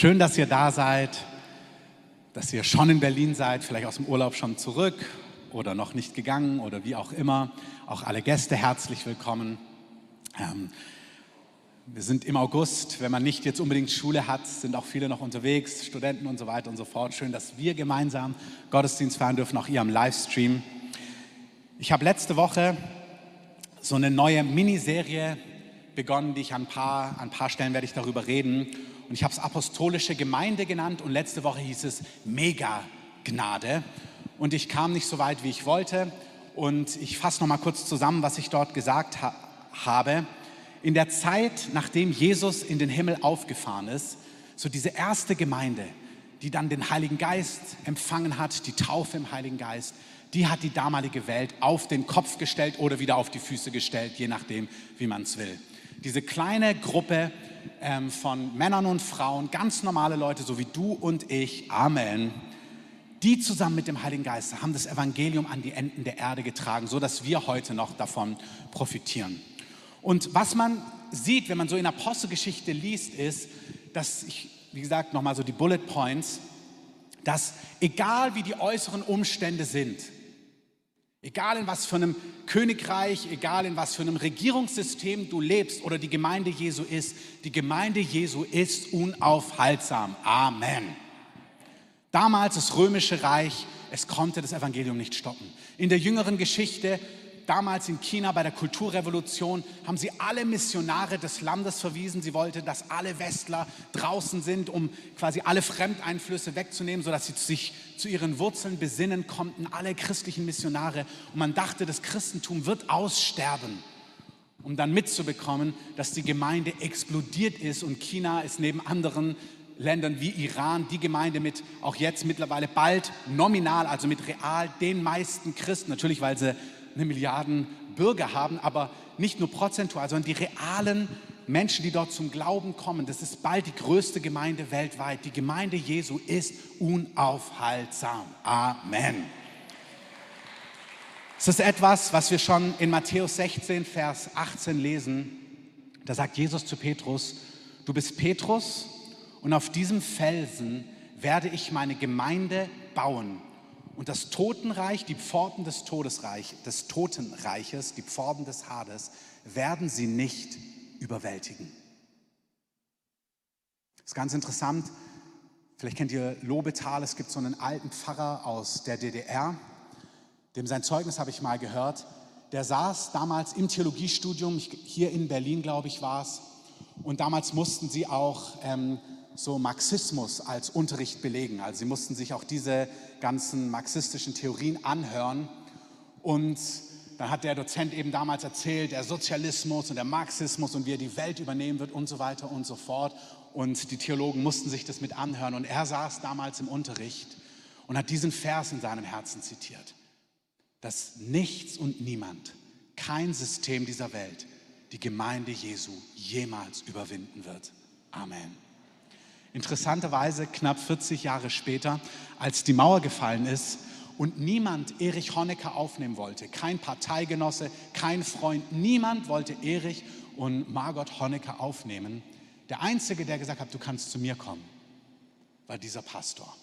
Schön, dass ihr da seid, dass ihr schon in Berlin seid, vielleicht aus dem Urlaub schon zurück oder noch nicht gegangen oder wie auch immer. Auch alle Gäste herzlich willkommen. Ähm, wir sind im August, wenn man nicht jetzt unbedingt Schule hat, sind auch viele noch unterwegs, Studenten und so weiter und so fort. Schön, dass wir gemeinsam Gottesdienst feiern dürfen, auch ihr am Livestream. Ich habe letzte Woche so eine neue Miniserie begonnen, die ich an ein paar, an ein paar Stellen werde ich darüber reden. Und ich habe es apostolische Gemeinde genannt und letzte Woche hieß es Mega-Gnade. Und ich kam nicht so weit, wie ich wollte. Und ich fasse noch mal kurz zusammen, was ich dort gesagt ha habe. In der Zeit, nachdem Jesus in den Himmel aufgefahren ist, so diese erste Gemeinde, die dann den Heiligen Geist empfangen hat, die Taufe im Heiligen Geist, die hat die damalige Welt auf den Kopf gestellt oder wieder auf die Füße gestellt, je nachdem, wie man es will. Diese kleine Gruppe ähm, von Männern und Frauen, ganz normale Leute, so wie du und ich, Amen, die zusammen mit dem Heiligen Geist haben das Evangelium an die Enden der Erde getragen, so dass wir heute noch davon profitieren. Und was man sieht, wenn man so in Apostelgeschichte liest, ist, dass ich, wie gesagt, nochmal so die Bullet Points, dass egal wie die äußeren Umstände sind, Egal in was für einem Königreich, egal in was für einem Regierungssystem du lebst oder die Gemeinde Jesu ist, die Gemeinde Jesu ist unaufhaltsam. Amen. Damals das römische Reich, es konnte das Evangelium nicht stoppen. In der jüngeren Geschichte damals in China bei der Kulturrevolution haben sie alle Missionare des Landes verwiesen. Sie wollten, dass alle Westler draußen sind, um quasi alle Fremdeinflüsse wegzunehmen, sodass sie sich zu ihren Wurzeln besinnen konnten, alle christlichen Missionare. Und man dachte, das Christentum wird aussterben, um dann mitzubekommen, dass die Gemeinde explodiert ist und China ist neben anderen Ländern wie Iran die Gemeinde mit auch jetzt mittlerweile bald nominal, also mit real den meisten Christen, natürlich weil sie eine Milliarden Bürger haben, aber nicht nur prozentual, sondern die realen Menschen, die dort zum Glauben kommen. Das ist bald die größte Gemeinde weltweit. Die Gemeinde Jesu ist unaufhaltsam. Amen. Es ist etwas, was wir schon in Matthäus 16, Vers 18 lesen. Da sagt Jesus zu Petrus, du bist Petrus und auf diesem Felsen werde ich meine Gemeinde bauen und das Totenreich, die Pforten des Todesreich, des Totenreiches, die Pforten des Hades, werden sie nicht überwältigen. Das ist ganz interessant. Vielleicht kennt ihr Lobetal. Es gibt so einen alten Pfarrer aus der DDR, dem sein Zeugnis habe ich mal gehört. Der saß damals im Theologiestudium, hier in Berlin, glaube ich, war es. Und damals mussten sie auch ähm, so Marxismus als Unterricht belegen. Also sie mussten sich auch diese ganzen marxistischen Theorien anhören. Und dann hat der Dozent eben damals erzählt, der Sozialismus und der Marxismus und wie er die Welt übernehmen wird und so weiter und so fort. Und die Theologen mussten sich das mit anhören. Und er saß damals im Unterricht und hat diesen Vers in seinem Herzen zitiert, dass nichts und niemand, kein System dieser Welt die Gemeinde Jesu jemals überwinden wird. Amen. Interessanterweise knapp 40 Jahre später, als die Mauer gefallen ist und niemand Erich Honecker aufnehmen wollte, kein Parteigenosse, kein Freund, niemand wollte Erich und Margot Honecker aufnehmen. Der Einzige, der gesagt hat, du kannst zu mir kommen, war dieser Pastor.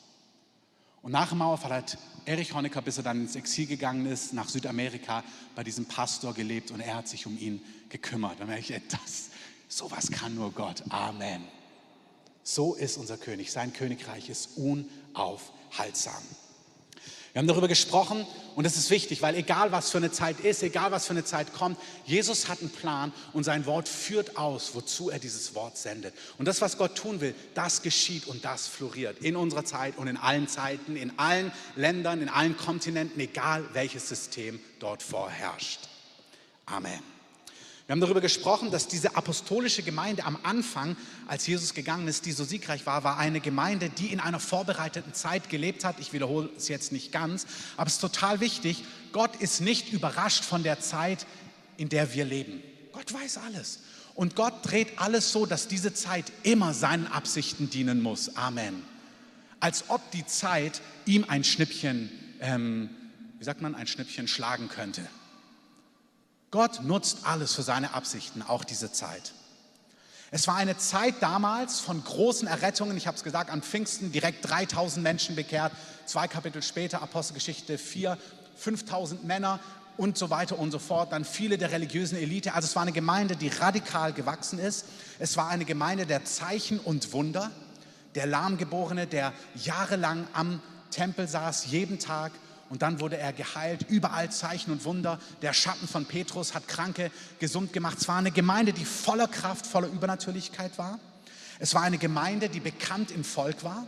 Und nach dem Mauerfall hat Erich Honecker, bis er dann ins Exil gegangen ist, nach Südamerika, bei diesem Pastor gelebt und er hat sich um ihn gekümmert. Da merke ich, das, sowas kann nur Gott. Amen. So ist unser König. Sein Königreich ist unaufhaltsam. Wir haben darüber gesprochen und das ist wichtig, weil egal was für eine Zeit ist, egal was für eine Zeit kommt, Jesus hat einen Plan und sein Wort führt aus, wozu er dieses Wort sendet. Und das, was Gott tun will, das geschieht und das floriert in unserer Zeit und in allen Zeiten, in allen Ländern, in allen Kontinenten, egal welches System dort vorherrscht. Amen. Wir haben darüber gesprochen, dass diese apostolische Gemeinde am Anfang, als Jesus gegangen ist, die so siegreich war, war eine Gemeinde, die in einer vorbereiteten Zeit gelebt hat. Ich wiederhole es jetzt nicht ganz, aber es ist total wichtig. Gott ist nicht überrascht von der Zeit, in der wir leben. Gott weiß alles. Und Gott dreht alles so, dass diese Zeit immer seinen Absichten dienen muss. Amen. Als ob die Zeit ihm ein Schnippchen, ähm, wie sagt man, ein Schnippchen schlagen könnte. Gott nutzt alles für seine Absichten, auch diese Zeit. Es war eine Zeit damals von großen Errettungen. Ich habe es gesagt, an Pfingsten direkt 3000 Menschen bekehrt. Zwei Kapitel später, Apostelgeschichte 4, 5000 Männer und so weiter und so fort. Dann viele der religiösen Elite. Also es war eine Gemeinde, die radikal gewachsen ist. Es war eine Gemeinde der Zeichen und Wunder. Der Lahmgeborene, der jahrelang am Tempel saß, jeden Tag und dann wurde er geheilt. Überall Zeichen und Wunder. Der Schatten von Petrus hat Kranke gesund gemacht. Es war eine Gemeinde, die voller Kraft, voller Übernatürlichkeit war. Es war eine Gemeinde, die bekannt im Volk war.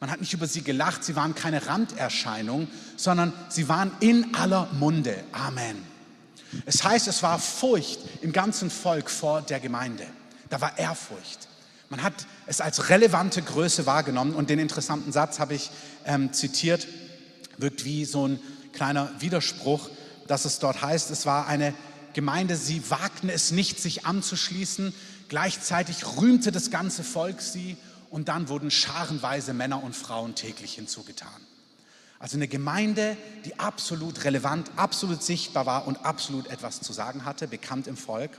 Man hat nicht über sie gelacht, sie waren keine Randerscheinung, sondern sie waren in aller Munde. Amen. Es heißt, es war Furcht im ganzen Volk vor der Gemeinde. Da war Ehrfurcht. Man hat es als relevante Größe wahrgenommen und den interessanten Satz habe ich ähm, zitiert wirkt wie so ein kleiner Widerspruch, dass es dort heißt, es war eine Gemeinde, sie wagten es nicht, sich anzuschließen, gleichzeitig rühmte das ganze Volk sie und dann wurden scharenweise Männer und Frauen täglich hinzugetan. Also eine Gemeinde, die absolut relevant, absolut sichtbar war und absolut etwas zu sagen hatte, bekannt im Volk.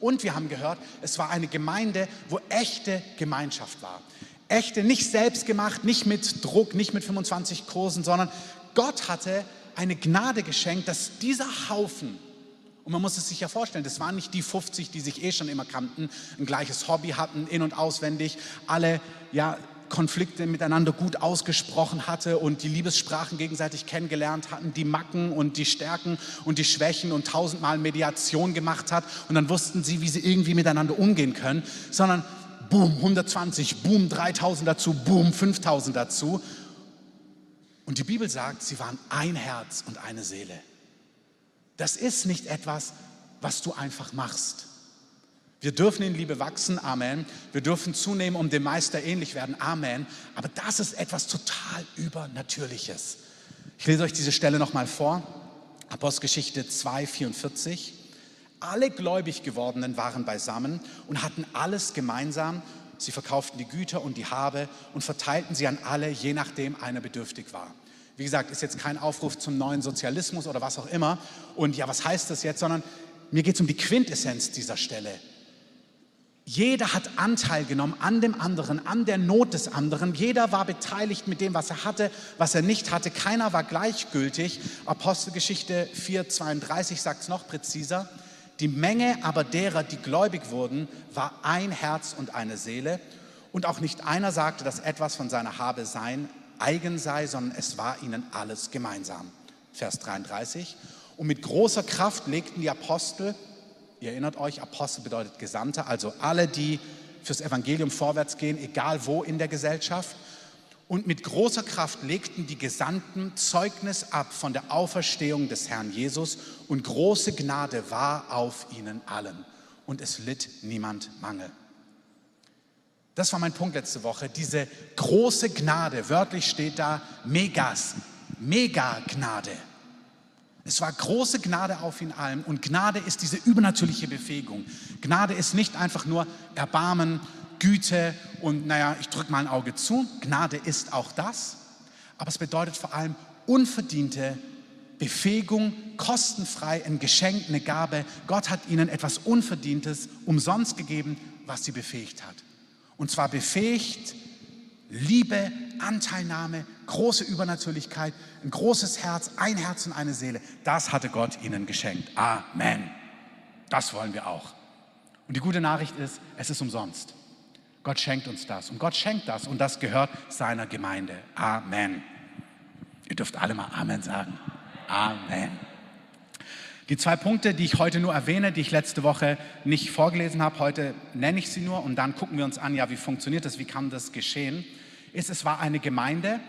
Und wir haben gehört, es war eine Gemeinde, wo echte Gemeinschaft war. Echte, nicht selbst gemacht, nicht mit Druck, nicht mit 25 Kursen, sondern Gott hatte eine Gnade geschenkt, dass dieser Haufen, und man muss es sich ja vorstellen, das waren nicht die 50, die sich eh schon immer kannten, ein gleiches Hobby hatten, in- und auswendig, alle ja, Konflikte miteinander gut ausgesprochen hatte und die Liebessprachen gegenseitig kennengelernt hatten, die Macken und die Stärken und die Schwächen und tausendmal Mediation gemacht hat und dann wussten sie, wie sie irgendwie miteinander umgehen können, sondern boom 120, boom 3000 dazu, boom 5000 dazu und die Bibel sagt, sie waren ein Herz und eine Seele. Das ist nicht etwas, was du einfach machst. Wir dürfen in Liebe wachsen, Amen. Wir dürfen zunehmen, um dem Meister ähnlich werden, Amen. Aber das ist etwas total Übernatürliches. Ich lese euch diese Stelle nochmal vor. Apostelgeschichte 2, 44. Alle gläubig gewordenen waren beisammen und hatten alles gemeinsam Sie verkauften die Güter und die Habe und verteilten sie an alle, je nachdem einer bedürftig war. Wie gesagt, ist jetzt kein Aufruf zum neuen Sozialismus oder was auch immer. Und ja, was heißt das jetzt? Sondern mir geht es um die Quintessenz dieser Stelle. Jeder hat Anteil genommen an dem anderen, an der Not des anderen. Jeder war beteiligt mit dem, was er hatte, was er nicht hatte. Keiner war gleichgültig. Apostelgeschichte 4,32 sagt es noch präziser. Die Menge aber derer, die gläubig wurden, war ein Herz und eine Seele. Und auch nicht einer sagte, dass etwas von seiner Habe sein eigen sei, sondern es war ihnen alles gemeinsam. Vers 33. Und mit großer Kraft legten die Apostel, ihr erinnert euch, Apostel bedeutet Gesandte, also alle, die fürs Evangelium vorwärts gehen, egal wo in der Gesellschaft, und mit großer Kraft legten die Gesandten Zeugnis ab von der Auferstehung des Herrn Jesus und große Gnade war auf ihnen allen und es litt niemand Mangel. Das war mein Punkt letzte Woche. Diese große Gnade, wörtlich steht da Megas, Mega-Gnade. Es war große Gnade auf ihn allen und Gnade ist diese übernatürliche Befähigung. Gnade ist nicht einfach nur Erbarmen Güte und naja, ich drücke mal ein Auge zu. Gnade ist auch das, aber es bedeutet vor allem unverdiente Befähigung, kostenfrei, ein Geschenk, eine Gabe. Gott hat ihnen etwas Unverdientes umsonst gegeben, was sie befähigt hat. Und zwar befähigt Liebe, Anteilnahme, große Übernatürlichkeit, ein großes Herz, ein Herz und eine Seele. Das hatte Gott ihnen geschenkt. Amen. Das wollen wir auch. Und die gute Nachricht ist, es ist umsonst. Gott schenkt uns das und Gott schenkt das und das gehört seiner Gemeinde. Amen. Ihr dürft alle mal Amen sagen. Amen. Die zwei Punkte, die ich heute nur erwähne, die ich letzte Woche nicht vorgelesen habe, heute nenne ich sie nur und dann gucken wir uns an, ja, wie funktioniert das, wie kann das geschehen, ist, es war eine Gemeinde,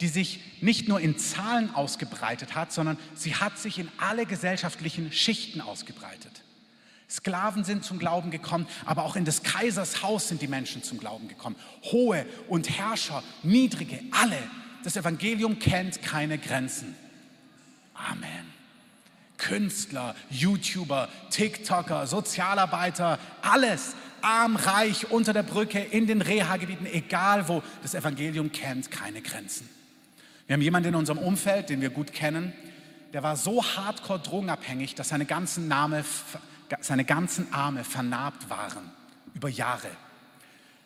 die sich nicht nur in Zahlen ausgebreitet hat, sondern sie hat sich in alle gesellschaftlichen Schichten ausgebreitet. Sklaven sind zum Glauben gekommen, aber auch in des Kaisers Haus sind die Menschen zum Glauben gekommen. Hohe und Herrscher, niedrige, alle. Das Evangelium kennt keine Grenzen. Amen. Künstler, YouTuber, TikToker, Sozialarbeiter, alles, arm, reich, unter der Brücke, in den Reha-Gebieten, egal wo, das Evangelium kennt keine Grenzen. Wir haben jemanden in unserem Umfeld, den wir gut kennen, der war so hardcore drogenabhängig, dass seine ganzen Name seine ganzen Arme vernarbt waren. über Jahre.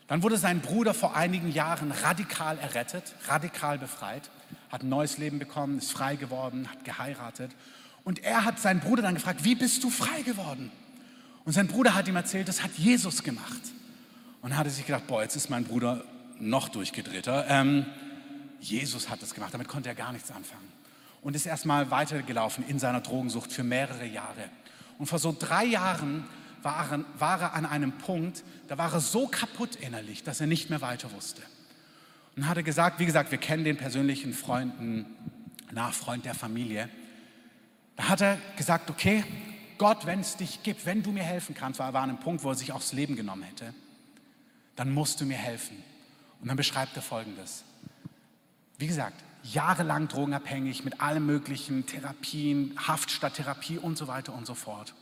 Dann wurde sein Bruder vor einigen Jahren radikal errettet, radikal befreit, hat ein neues Leben bekommen, ist frei geworden, hat geheiratet. Und er hat seinen Bruder dann gefragt, wie bist du frei geworden? Und sein Bruder hat ihm erzählt, das hat Jesus gemacht. Und dann hat sich gedacht, boah, jetzt ist mein Bruder noch durchgedrehter. Ähm, Jesus hat das gemacht, damit konnte er gar nichts anfangen. Und ist erstmal weitergelaufen in seiner Drogensucht für mehrere Jahre. Und vor so drei Jahren war er, war er an einem Punkt, da war er so kaputt innerlich, dass er nicht mehr weiter wusste. Und hat er gesagt, wie gesagt, wir kennen den persönlichen Freunden, Nachfreund der Familie. Da hat er gesagt, okay, Gott, wenn es dich gibt, wenn du mir helfen kannst, weil er war an einem Punkt, wo er sich das Leben genommen hätte, dann musst du mir helfen. Und dann beschreibt er Folgendes. Wie gesagt, jahrelang drogenabhängig mit allen möglichen Therapien, Haft statt Therapie und so weiter und so fort.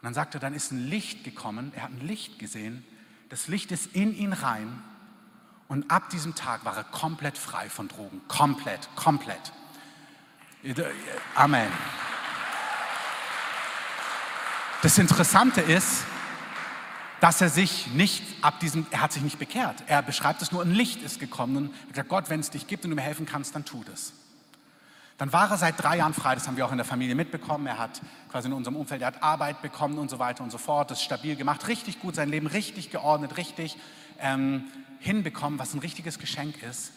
Und dann sagt er, dann ist ein Licht gekommen, er hat ein Licht gesehen, das Licht ist in ihn rein und ab diesem Tag war er komplett frei von Drogen, komplett, komplett. Amen. Das Interessante ist, dass er sich nicht ab diesem, er hat sich nicht bekehrt. Er beschreibt es nur, ein Licht ist gekommen und hat gesagt, Gott, wenn es dich gibt und du mir helfen kannst, dann tu das. Dann war er seit drei Jahren frei, das haben wir auch in der Familie mitbekommen. Er hat quasi in unserem Umfeld, er hat Arbeit bekommen und so weiter und so fort, das stabil gemacht, richtig gut, sein Leben richtig geordnet, richtig ähm, hinbekommen, was ein richtiges Geschenk ist.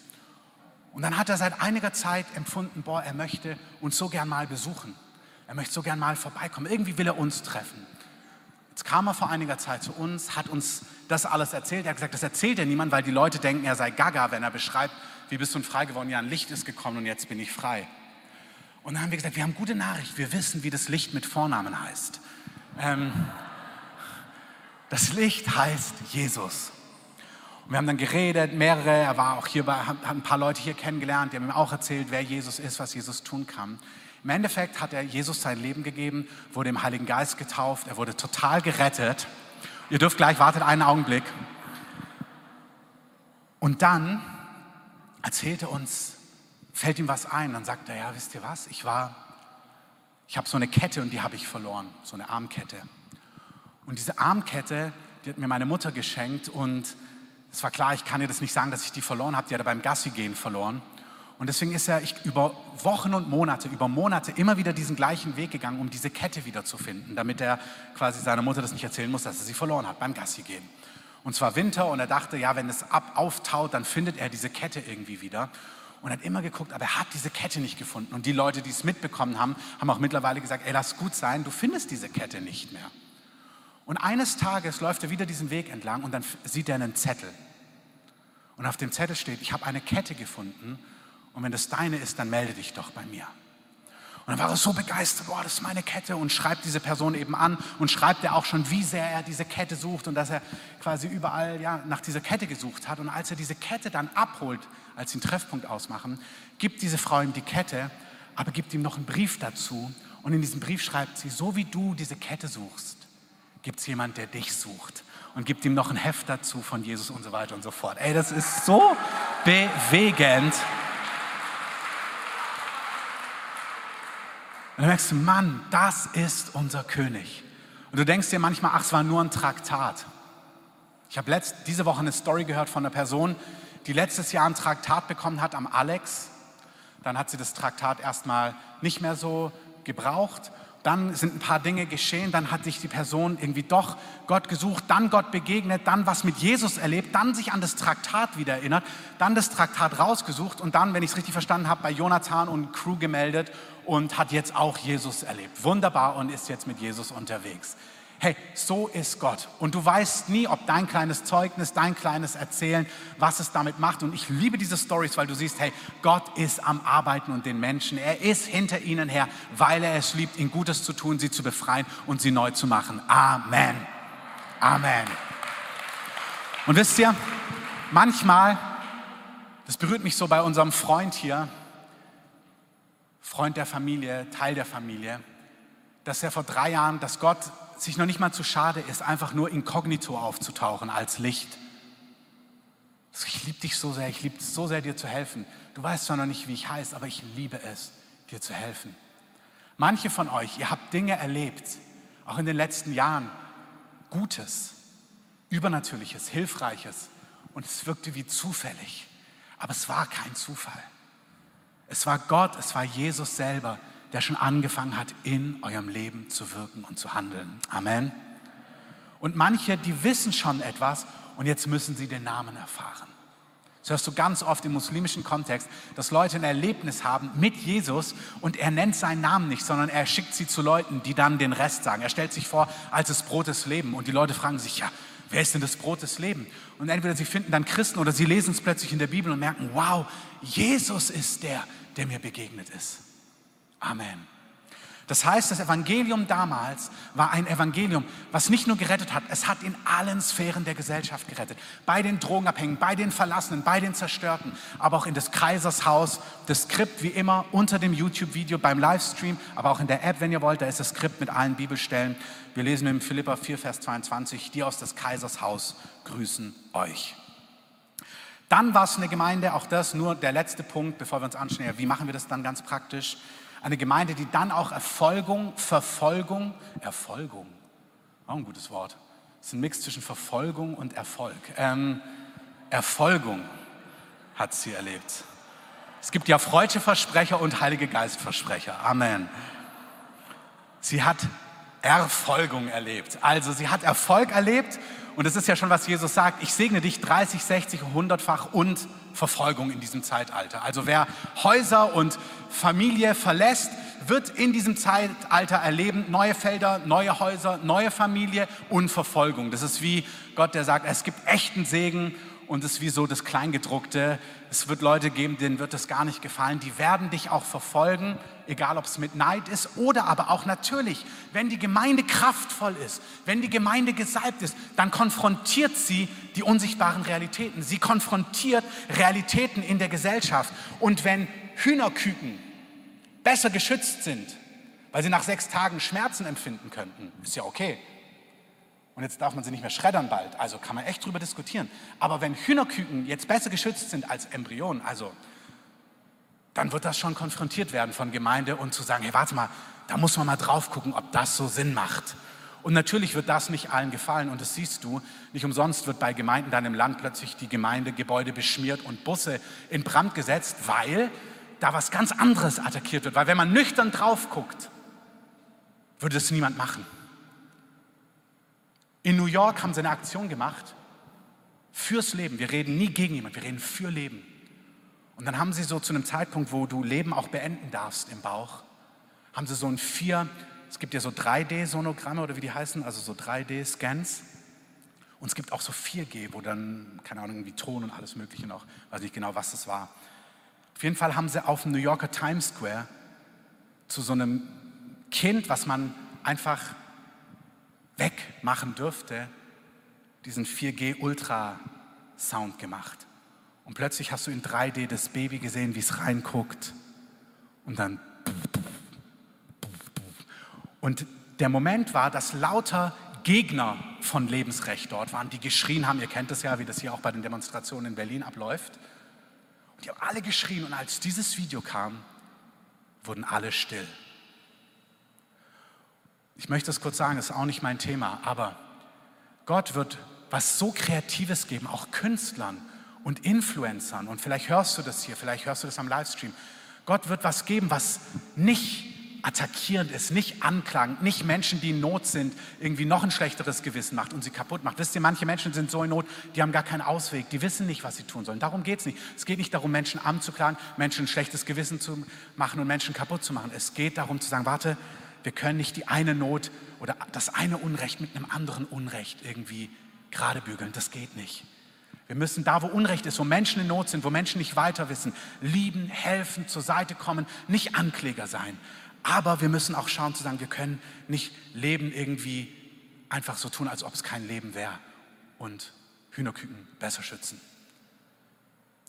Und dann hat er seit einiger Zeit empfunden, boah, er möchte uns so gern mal besuchen. Er möchte so gern mal vorbeikommen. Irgendwie will er uns treffen. Jetzt kam er vor einiger Zeit zu uns, hat uns das alles erzählt. Er hat gesagt, das erzählt er niemand, weil die Leute denken, er sei gaga, wenn er beschreibt, wie bist du frei geworden? Ja, ein Licht ist gekommen und jetzt bin ich frei. Und dann haben wir gesagt, wir haben gute Nachricht, wir wissen, wie das Licht mit Vornamen heißt. Ähm, das Licht heißt Jesus. Und wir haben dann geredet, mehrere, er war auch hier, hat ein paar Leute hier kennengelernt, die haben ihm auch erzählt, wer Jesus ist, was Jesus tun kann. Im Endeffekt hat er Jesus sein Leben gegeben, wurde im Heiligen Geist getauft, er wurde total gerettet. Ihr dürft gleich, wartet einen Augenblick. Und dann erzählt er uns, fällt ihm was ein, dann sagt er, ja, wisst ihr was, ich war, ich habe so eine Kette und die habe ich verloren, so eine Armkette. Und diese Armkette, die hat mir meine Mutter geschenkt und es war klar, ich kann ihr das nicht sagen, dass ich die verloren habe, die hat er beim Gassi gehen verloren. Und deswegen ist er über Wochen und Monate, über Monate immer wieder diesen gleichen Weg gegangen, um diese Kette wiederzufinden, damit er quasi seiner Mutter das nicht erzählen muss, dass er sie verloren hat beim Gassi gehen. Und zwar Winter und er dachte, ja, wenn es ab auftaut, dann findet er diese Kette irgendwie wieder. Und hat immer geguckt, aber er hat diese Kette nicht gefunden. Und die Leute, die es mitbekommen haben, haben auch mittlerweile gesagt, ey, lass gut sein, du findest diese Kette nicht mehr. Und eines Tages läuft er wieder diesen Weg entlang und dann sieht er einen Zettel. Und auf dem Zettel steht, ich habe eine Kette gefunden und wenn das deine ist, dann melde dich doch bei mir. Und dann war er so begeistert, boah, das ist meine Kette und schreibt diese Person eben an und schreibt er auch schon, wie sehr er diese Kette sucht und dass er quasi überall ja, nach dieser Kette gesucht hat. Und als er diese Kette dann abholt, als sie einen Treffpunkt ausmachen, gibt diese Frau ihm die Kette, aber gibt ihm noch einen Brief dazu. Und in diesem Brief schreibt sie, so wie du diese Kette suchst, gibt es jemand, der dich sucht. Und gibt ihm noch ein Heft dazu von Jesus und so weiter und so fort. Ey, das ist so bewegend. Und dann merkst du, Mann, das ist unser König. Und du denkst dir manchmal, ach, es war nur ein Traktat. Ich habe diese Woche eine Story gehört von einer Person, die letztes Jahr ein Traktat bekommen hat am Alex. Dann hat sie das Traktat erstmal nicht mehr so gebraucht dann sind ein paar Dinge geschehen, dann hat sich die Person irgendwie doch Gott gesucht, dann Gott begegnet, dann was mit Jesus erlebt, dann sich an das Traktat wieder erinnert, dann das Traktat rausgesucht und dann, wenn ich es richtig verstanden habe, bei Jonathan und Crew gemeldet und hat jetzt auch Jesus erlebt. Wunderbar und ist jetzt mit Jesus unterwegs. Hey, so ist Gott. Und du weißt nie, ob dein kleines Zeugnis, dein kleines Erzählen, was es damit macht. Und ich liebe diese Stories, weil du siehst, hey, Gott ist am Arbeiten und den Menschen. Er ist hinter ihnen her, weil er es liebt, ihnen Gutes zu tun, sie zu befreien und sie neu zu machen. Amen. Amen. Und wisst ihr, manchmal, das berührt mich so bei unserem Freund hier, Freund der Familie, Teil der Familie, dass er vor drei Jahren, dass Gott sich noch nicht mal zu schade ist, einfach nur inkognito aufzutauchen als Licht. Ich liebe dich so sehr, ich liebe es so sehr, dir zu helfen. Du weißt zwar noch nicht, wie ich heiße, aber ich liebe es, dir zu helfen. Manche von euch, ihr habt Dinge erlebt, auch in den letzten Jahren, Gutes. Übernatürliches, Hilfreiches und es wirkte wie zufällig. Aber es war kein Zufall. Es war Gott, es war Jesus selber, der schon angefangen hat, in eurem Leben zu wirken und zu handeln. Amen. Und manche, die wissen schon etwas und jetzt müssen sie den Namen erfahren. Das hörst du ganz oft im muslimischen Kontext, dass Leute ein Erlebnis haben mit Jesus und er nennt seinen Namen nicht, sondern er schickt sie zu Leuten, die dann den Rest sagen. Er stellt sich vor als das Brot des Lebens und die Leute fragen sich, ja, wer ist denn das Brot des Lebens? Und entweder sie finden dann Christen oder sie lesen es plötzlich in der Bibel und merken, wow, Jesus ist der, der mir begegnet ist. Amen. Das heißt, das Evangelium damals war ein Evangelium, was nicht nur gerettet hat, es hat in allen Sphären der Gesellschaft gerettet. Bei den Drogenabhängigen, bei den Verlassenen, bei den Zerstörten, aber auch in des Kaisers Haus. Das Skript wie immer unter dem YouTube-Video beim Livestream, aber auch in der App, wenn ihr wollt, da ist das Skript mit allen Bibelstellen. Wir lesen in Philippa 4, Vers 22, die aus des Kaisers Haus grüßen euch. Dann war es eine Gemeinde, auch das nur der letzte Punkt, bevor wir uns anschauen, wie machen wir das dann ganz praktisch? Eine Gemeinde, die dann auch Erfolgung, Verfolgung, Erfolgung, auch ein gutes Wort. Ist ein Mix zwischen Verfolgung und Erfolg. Ähm, Erfolgung hat sie erlebt. Es gibt ja freudsche Versprecher und Heilige Geistversprecher. Amen. Sie hat Erfolgung erlebt. Also sie hat Erfolg erlebt und es ist ja schon, was Jesus sagt. Ich segne dich 30, 60, 100-fach und Verfolgung in diesem Zeitalter. Also wer Häuser und Familie verlässt, wird in diesem Zeitalter erleben, neue Felder, neue Häuser, neue Familie und Verfolgung. Das ist wie Gott, der sagt, es gibt echten Segen und es ist wie so das Kleingedruckte. Es wird Leute geben, denen wird es gar nicht gefallen. Die werden dich auch verfolgen, egal ob es mit Neid ist oder aber auch natürlich, wenn die Gemeinde kraftvoll ist, wenn die Gemeinde gesalbt ist, dann konfrontiert sie die unsichtbaren Realitäten. Sie konfrontiert Realitäten in der Gesellschaft. Und wenn Hühnerküken besser geschützt sind, weil sie nach sechs Tagen Schmerzen empfinden könnten, ist ja okay. Und jetzt darf man sie nicht mehr schreddern bald, also kann man echt drüber diskutieren. Aber wenn Hühnerküken jetzt besser geschützt sind als Embryonen, also dann wird das schon konfrontiert werden von Gemeinde und zu sagen, hey, warte mal, da muss man mal drauf gucken, ob das so Sinn macht. Und natürlich wird das nicht allen gefallen und das siehst du. Nicht umsonst wird bei Gemeinden dann im Land plötzlich die Gemeindegebäude beschmiert und Busse in Brand gesetzt, weil da was ganz anderes attackiert wird. Weil wenn man nüchtern drauf guckt, würde das niemand machen. In New York haben sie eine Aktion gemacht fürs Leben. Wir reden nie gegen jemanden, wir reden für Leben. Und dann haben sie so zu einem Zeitpunkt, wo du Leben auch beenden darfst im Bauch, haben sie so ein vier, es gibt ja so 3D-Sonogramme oder wie die heißen, also so 3D-Scans. Und es gibt auch so 4G, wo dann, keine Ahnung, wie Ton und alles Mögliche noch, weiß nicht genau, was das war. Auf jeden Fall haben sie auf dem New Yorker Times Square zu so einem Kind, was man einfach wegmachen dürfte, diesen 4G Ultra Sound gemacht. Und plötzlich hast du in 3D das Baby gesehen, wie es reinguckt. Und dann. Und der Moment war, dass lauter Gegner von Lebensrecht dort waren, die geschrien haben. Ihr kennt das ja, wie das hier auch bei den Demonstrationen in Berlin abläuft. Und die haben alle geschrien. Und als dieses Video kam, wurden alle still. Ich möchte es kurz sagen, das ist auch nicht mein Thema, aber Gott wird was so Kreatives geben, auch Künstlern und Influencern. Und vielleicht hörst du das hier, vielleicht hörst du das am Livestream. Gott wird was geben, was nicht attackierend ist, nicht anklagend, nicht Menschen, die in Not sind, irgendwie noch ein schlechteres Gewissen macht und sie kaputt macht. Wisst ihr, manche Menschen sind so in Not, die haben gar keinen Ausweg, die wissen nicht, was sie tun sollen. Darum geht es nicht. Es geht nicht darum, Menschen anzuklagen, Menschen ein schlechtes Gewissen zu machen und Menschen kaputt zu machen. Es geht darum zu sagen, warte, wir können nicht die eine Not oder das eine Unrecht mit einem anderen Unrecht irgendwie gerade bügeln. Das geht nicht. Wir müssen da, wo Unrecht ist, wo Menschen in Not sind, wo Menschen nicht weiter wissen, lieben, helfen, zur Seite kommen, nicht Ankläger sein. Aber wir müssen auch schauen zu sagen, wir können nicht Leben irgendwie einfach so tun, als ob es kein Leben wäre und Hühnerküken besser schützen.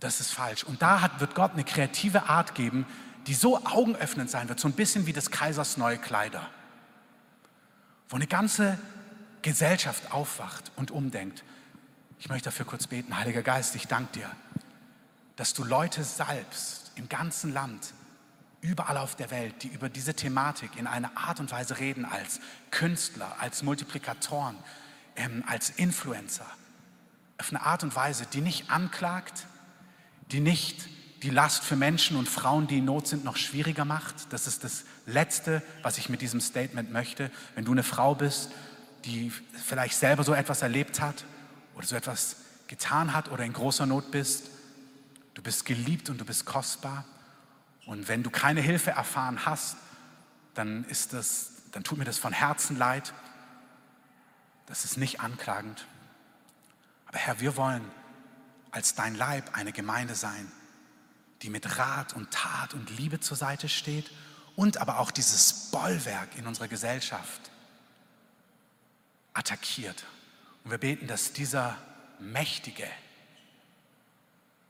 Das ist falsch. Und da hat, wird Gott eine kreative Art geben, die so augenöffnend sein wird, so ein bisschen wie des Kaisers neue Kleider, wo eine ganze Gesellschaft aufwacht und umdenkt. Ich möchte dafür kurz beten. Heiliger Geist, ich danke dir, dass du Leute salbst im ganzen Land, überall auf der Welt, die über diese Thematik in einer Art und Weise reden als Künstler, als Multiplikatoren, ähm, als Influencer, auf eine Art und Weise, die nicht anklagt, die nicht die Last für Menschen und Frauen, die in Not sind, noch schwieriger macht. Das ist das Letzte, was ich mit diesem Statement möchte. Wenn du eine Frau bist, die vielleicht selber so etwas erlebt hat oder so etwas getan hat oder in großer Not bist, du bist geliebt und du bist kostbar. Und wenn du keine Hilfe erfahren hast, dann ist das, dann tut mir das von Herzen leid. Das ist nicht anklagend. Aber Herr, wir wollen als dein Leib eine Gemeinde sein, die mit Rat und Tat und Liebe zur Seite steht und aber auch dieses Bollwerk in unserer Gesellschaft attackiert. Und wir beten, dass dieser Mächtige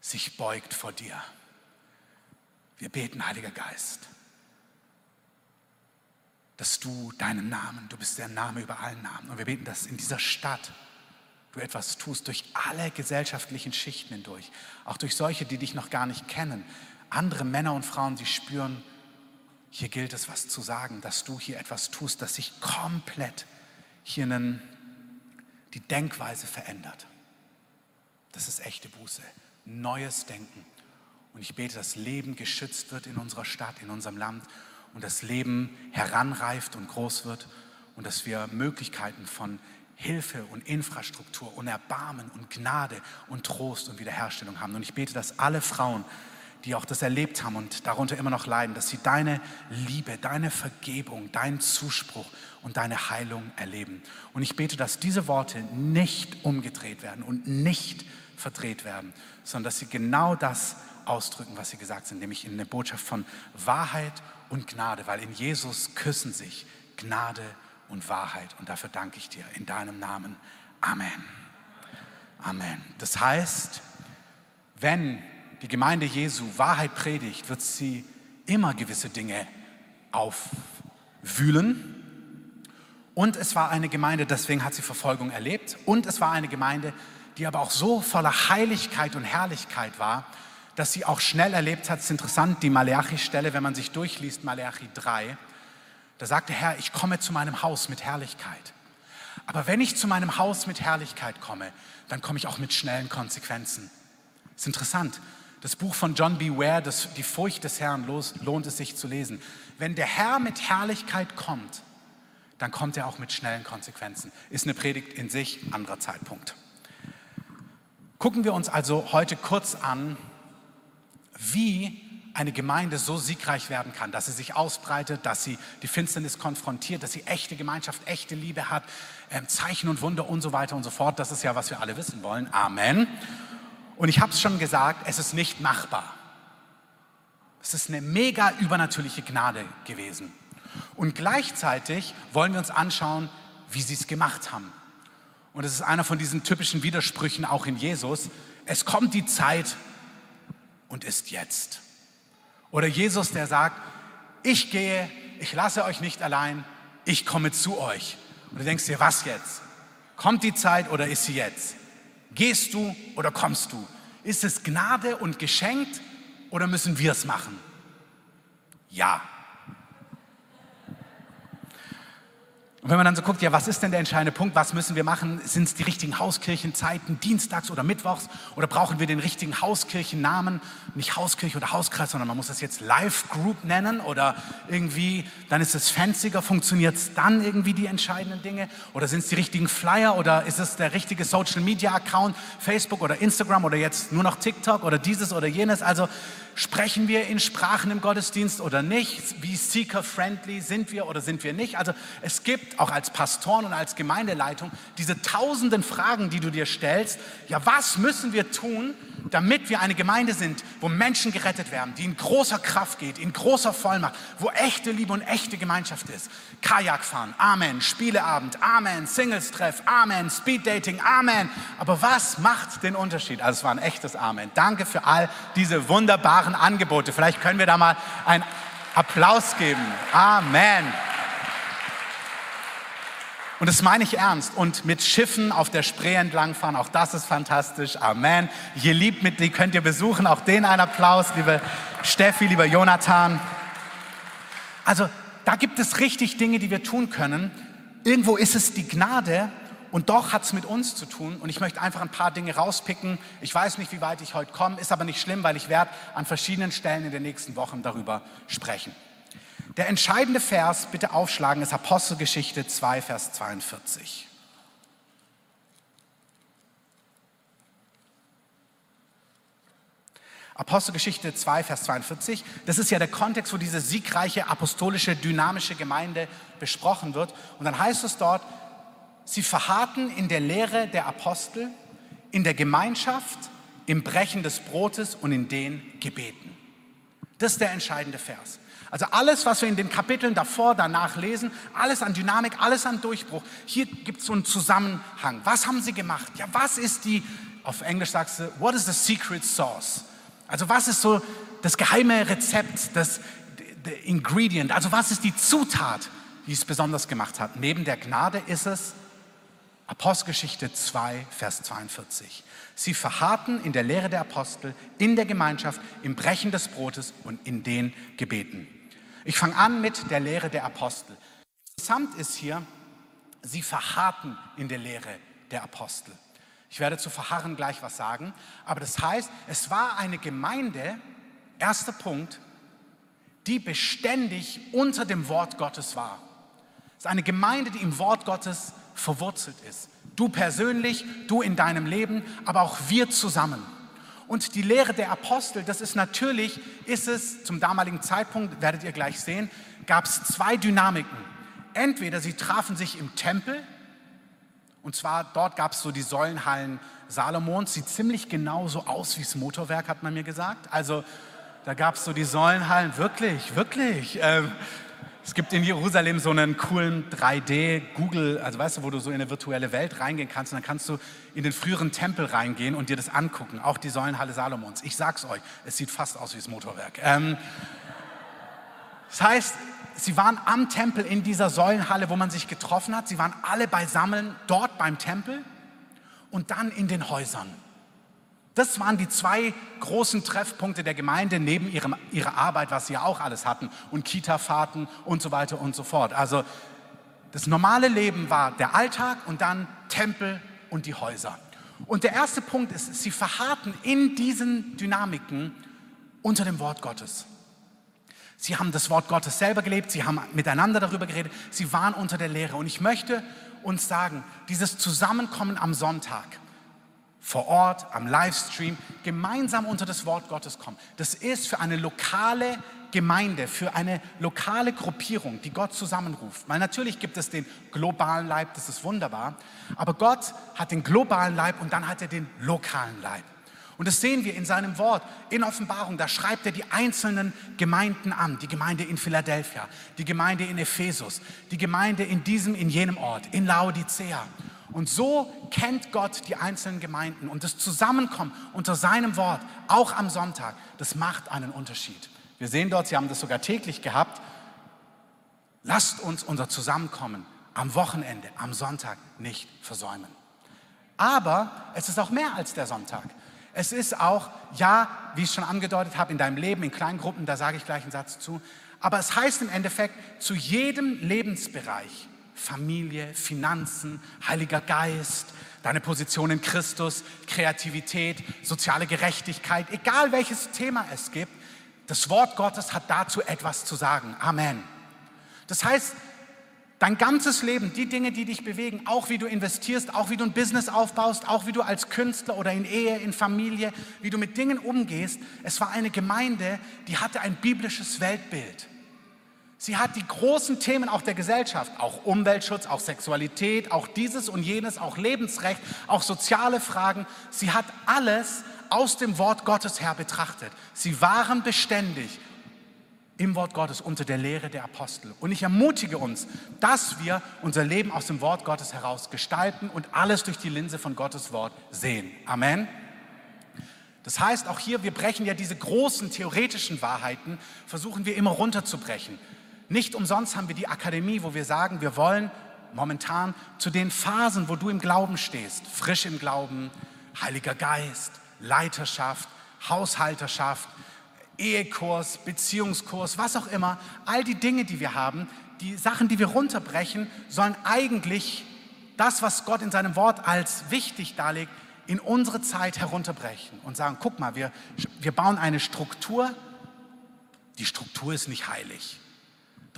sich beugt vor dir. Wir beten, Heiliger Geist, dass du deinen Namen, du bist der Name über allen Namen. Und wir beten, dass in dieser Stadt du etwas tust, durch alle gesellschaftlichen Schichten hindurch, auch durch solche, die dich noch gar nicht kennen, andere Männer und Frauen, die spüren, hier gilt es, was zu sagen, dass du hier etwas tust, das sich komplett hier einen, die Denkweise verändert. Das ist echte Buße, neues Denken. Und ich bete, dass Leben geschützt wird in unserer Stadt, in unserem Land und das Leben heranreift und groß wird und dass wir Möglichkeiten von Hilfe und Infrastruktur und Erbarmen und Gnade und Trost und Wiederherstellung haben. Und ich bete, dass alle Frauen, die auch das erlebt haben und darunter immer noch leiden, dass sie deine Liebe, deine Vergebung, deinen Zuspruch und deine Heilung erleben. Und ich bete, dass diese Worte nicht umgedreht werden und nicht verdreht werden, sondern dass sie genau das ausdrücken, was sie gesagt sind, nämlich in der Botschaft von Wahrheit und Gnade, weil in Jesus küssen sich Gnade und Wahrheit. Und dafür danke ich dir in deinem Namen. Amen. Amen. Das heißt, wenn die Gemeinde Jesu Wahrheit predigt, wird sie immer gewisse Dinge aufwühlen. Und es war eine Gemeinde, deswegen hat sie Verfolgung erlebt. Und es war eine Gemeinde, die aber auch so voller Heiligkeit und Herrlichkeit war, dass sie auch schnell erlebt hat. Es ist interessant, die Malachi-Stelle, wenn man sich durchliest, Malachi 3, da sagt der Herr, ich komme zu meinem Haus mit Herrlichkeit. Aber wenn ich zu meinem Haus mit Herrlichkeit komme, dann komme ich auch mit schnellen Konsequenzen. Das ist interessant. Das Buch von John B. Ware, das, Die Furcht des Herrn, lohnt es sich zu lesen. Wenn der Herr mit Herrlichkeit kommt, dann kommt er auch mit schnellen Konsequenzen. Ist eine Predigt in sich, anderer Zeitpunkt. Gucken wir uns also heute kurz an, wie eine Gemeinde so siegreich werden kann, dass sie sich ausbreitet, dass sie die Finsternis konfrontiert, dass sie echte Gemeinschaft, echte Liebe hat, ähm, Zeichen und Wunder und so weiter und so fort. Das ist ja, was wir alle wissen wollen. Amen. Und ich habe es schon gesagt, es ist nicht machbar. Es ist eine mega übernatürliche Gnade gewesen. Und gleichzeitig wollen wir uns anschauen, wie sie es gemacht haben. Und es ist einer von diesen typischen Widersprüchen auch in Jesus. Es kommt die Zeit und ist jetzt. Oder Jesus, der sagt, ich gehe, ich lasse euch nicht allein, ich komme zu euch. Und du denkst dir, was jetzt? Kommt die Zeit oder ist sie jetzt? Gehst du oder kommst du? Ist es Gnade und geschenkt oder müssen wir es machen? Ja. Und wenn man dann so guckt, ja, was ist denn der entscheidende Punkt? Was müssen wir machen? Sind es die richtigen Hauskirchenzeiten, dienstags oder mittwochs? Oder brauchen wir den richtigen Hauskirchennamen? Nicht Hauskirche oder Hauskreis, sondern man muss das jetzt Live Group nennen oder irgendwie, dann ist es fancier, funktioniert es dann irgendwie die entscheidenden Dinge? Oder sind es die richtigen Flyer oder ist es der richtige Social Media Account, Facebook oder Instagram oder jetzt nur noch TikTok oder dieses oder jenes? Also Sprechen wir in Sprachen im Gottesdienst oder nicht? Wie seeker-friendly sind wir oder sind wir nicht? Also es gibt auch als Pastoren und als Gemeindeleitung diese tausenden Fragen, die du dir stellst. Ja, was müssen wir tun, damit wir eine Gemeinde sind, wo Menschen gerettet werden, die in großer Kraft geht, in großer Vollmacht, wo echte Liebe und echte Gemeinschaft ist. Kajak fahren, Amen. Spieleabend, Amen. Singles-Treff, Amen. Speed-Dating, Amen. Aber was macht den Unterschied? Also es war ein echtes Amen. Danke für all diese wunderbaren Angebote. Vielleicht können wir da mal einen Applaus geben. Amen. Und das meine ich ernst. Und mit Schiffen auf der Spree entlangfahren, auch das ist fantastisch. Amen. Ihr liebt mit, die könnt ihr besuchen. Auch den einen Applaus, liebe Steffi, lieber Jonathan. Also da gibt es richtig Dinge, die wir tun können. Irgendwo ist es die Gnade Und doch hat es mit uns zu tun und ich möchte einfach ein paar Dinge rauspicken. Ich weiß nicht, wie weit ich heute komme, ist aber nicht schlimm, weil ich werde an verschiedenen Stellen in den nächsten Wochen darüber sprechen. Der entscheidende Vers, bitte aufschlagen, ist Apostelgeschichte 2, Vers 42. Apostelgeschichte 2, Vers 42. Das ist ja der Kontext, wo diese siegreiche, apostolische, dynamische Gemeinde besprochen wird. Und dann heißt es dort, sie verharrten in der Lehre der Apostel, in der Gemeinschaft, im Brechen des Brotes und in den Gebeten. Das ist der entscheidende Vers. Also alles, was wir in den Kapiteln davor, danach lesen, alles an Dynamik, alles an Durchbruch. Hier gibt es so einen Zusammenhang. Was haben sie gemacht? Ja, was ist die, auf Englisch sagst du, what is the secret sauce? Also was ist so das geheime Rezept, das Ingredient? Also was ist die Zutat, die es besonders gemacht hat? Neben der Gnade ist es Apostelgeschichte 2, Vers 42. Sie verharrten in der Lehre der Apostel, in der Gemeinschaft, im Brechen des Brotes und in den Gebeten. Ich fange an mit der Lehre der Apostel. Interessant ist hier, sie verharrten in der Lehre der Apostel. Ich werde zu verharren gleich was sagen, aber das heißt, es war eine Gemeinde, erster Punkt, die beständig unter dem Wort Gottes war. Es ist eine Gemeinde, die im Wort Gottes verwurzelt ist. Du persönlich, du in deinem Leben, aber auch wir zusammen. Und die Lehre der Apostel, das ist natürlich, ist es zum damaligen Zeitpunkt, werdet ihr gleich sehen, gab es zwei Dynamiken. Entweder sie trafen sich im Tempel, und zwar dort gab es so die Säulenhallen Salomons, sieht ziemlich genau so aus wie das Motorwerk, hat man mir gesagt. Also da gab es so die Säulenhallen, wirklich, wirklich. Ähm, es gibt in Jerusalem so einen coolen 3D-Google, also weißt du, wo du so in eine virtuelle Welt reingehen kannst und dann kannst du in den früheren Tempel reingehen und dir das angucken, auch die Säulenhalle Salomons. Ich sag's euch, es sieht fast aus wie das Motorwerk. Ähm, das heißt, sie waren am Tempel in dieser Säulenhalle, wo man sich getroffen hat. Sie waren alle beisammen dort beim Tempel und dann in den Häusern. Das waren die zwei großen Treffpunkte der Gemeinde neben ihrem, ihrer Arbeit, was sie ja auch alles hatten und Kita-Fahrten und so weiter und so fort. Also das normale Leben war der Alltag und dann Tempel und die Häuser. Und der erste Punkt ist, sie verharrten in diesen Dynamiken unter dem Wort Gottes. Sie haben das Wort Gottes selber gelebt, sie haben miteinander darüber geredet, sie waren unter der Lehre. Und ich möchte uns sagen, dieses Zusammenkommen am Sonntag, vor Ort, am Livestream, gemeinsam unter das Wort Gottes kommen. Das ist für eine lokale Gemeinde, für eine lokale Gruppierung, die Gott zusammenruft. Weil natürlich gibt es den globalen Leib, das ist wunderbar, aber Gott hat den globalen Leib und dann hat er den lokalen Leib. Und das sehen wir in seinem Wort, in Offenbarung. Da schreibt er die einzelnen Gemeinden an. Die Gemeinde in Philadelphia, die Gemeinde in Ephesus, die Gemeinde in diesem, in jenem Ort, in Laodicea. Und so kennt Gott die einzelnen Gemeinden und das Zusammenkommen unter seinem Wort, auch am Sonntag, das macht einen Unterschied. Wir sehen dort, Sie haben das sogar täglich gehabt. Lasst uns unser Zusammenkommen am Wochenende, am Sonntag nicht versäumen. Aber es ist auch mehr als der Sonntag. Es ist auch, ja, wie ich schon angedeutet habe, in deinem Leben, in kleinen Gruppen, da sage ich gleich einen Satz zu. Aber es heißt im Endeffekt, zu jedem Lebensbereich Familie, Finanzen, Heiliger Geist, deine Position in Christus, Kreativität, soziale Gerechtigkeit, egal welches Thema es gibt, das Wort Gottes hat dazu etwas zu sagen. Amen. Das heißt, dein ganzes Leben, die Dinge, die dich bewegen, auch wie du investierst, auch wie du ein Business aufbaust, auch wie du als Künstler oder in Ehe, in Familie, wie du mit Dingen umgehst, es war eine Gemeinde, die hatte ein biblisches Weltbild. Sie hat die großen Themen auch der Gesellschaft, auch Umweltschutz, auch Sexualität, auch dieses und jenes, auch Lebensrecht, auch soziale Fragen. Sie hat alles aus dem Wort Gottes her betrachtet. Sie waren beständig im Wort Gottes unter der Lehre der Apostel. Und ich ermutige uns, dass wir unser Leben aus dem Wort Gottes heraus gestalten und alles durch die Linse von Gottes Wort sehen. Amen. Das heißt, auch hier, wir brechen ja diese großen theoretischen Wahrheiten, versuchen wir immer runterzubrechen. Nicht umsonst haben wir die Akademie, wo wir sagen, wir wollen momentan zu den Phasen, wo du im Glauben stehst, frisch im Glauben, Heiliger Geist, Leiterschaft, Haushalterschaft, Ehekurs, Beziehungskurs, was auch immer, all die Dinge, die wir haben, die Sachen, die wir runterbrechen, sollen eigentlich das, was Gott in seinem Wort als wichtig darlegt, in unsere Zeit herunterbrechen und sagen, guck mal, wir, wir bauen eine Struktur, die Struktur ist nicht heilig.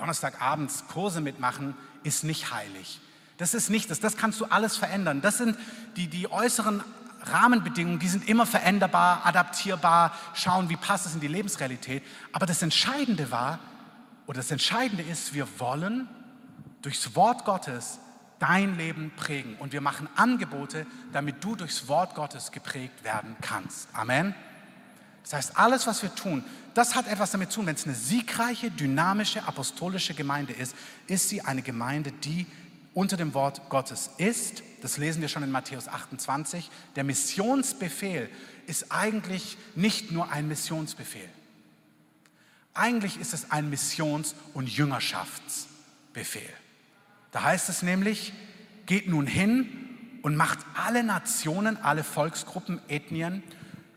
Donnerstagabends Kurse mitmachen ist nicht heilig. Das ist nicht das, das kannst du alles verändern. Das sind die, die äußeren Rahmenbedingungen, die sind immer veränderbar, adaptierbar, schauen, wie passt es in die Lebensrealität. Aber das Entscheidende war, oder das Entscheidende ist, wir wollen durchs Wort Gottes dein Leben prägen. Und wir machen Angebote, damit du durchs Wort Gottes geprägt werden kannst. Amen. Das heißt, alles, was wir tun, das hat etwas damit zu tun. Wenn es eine siegreiche, dynamische, apostolische Gemeinde ist, ist sie eine Gemeinde, die unter dem Wort Gottes ist. Das lesen wir schon in Matthäus 28. Der Missionsbefehl ist eigentlich nicht nur ein Missionsbefehl. Eigentlich ist es ein Missions- und Jüngerschaftsbefehl. Da heißt es nämlich, geht nun hin und macht alle Nationen, alle Volksgruppen, Ethnien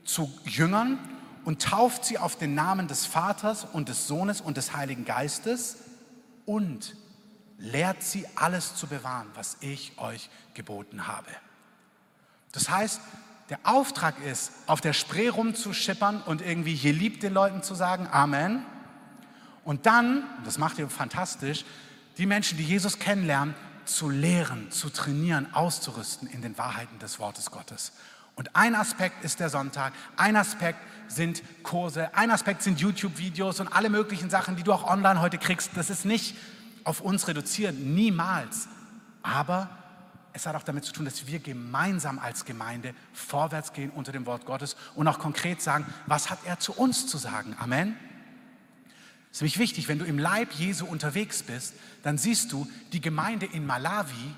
zu Jüngern und tauft sie auf den Namen des Vaters und des Sohnes und des Heiligen Geistes und lehrt sie alles zu bewahren, was ich euch geboten habe. Das heißt, der Auftrag ist, auf der Spree rumzuschippern und irgendwie hier liebt den Leuten zu sagen, Amen. Und dann, das macht ihr fantastisch, die Menschen, die Jesus kennenlernen, zu lehren, zu trainieren, auszurüsten in den Wahrheiten des Wortes Gottes. Und ein Aspekt ist der Sonntag, ein Aspekt sind Kurse, ein Aspekt sind YouTube-Videos und alle möglichen Sachen, die du auch online heute kriegst. Das ist nicht auf uns reduziert, niemals. Aber es hat auch damit zu tun, dass wir gemeinsam als Gemeinde vorwärts gehen unter dem Wort Gottes und auch konkret sagen, was hat er zu uns zu sagen? Amen. Es ist nämlich wichtig, wenn du im Leib Jesu unterwegs bist, dann siehst du, die Gemeinde in Malawi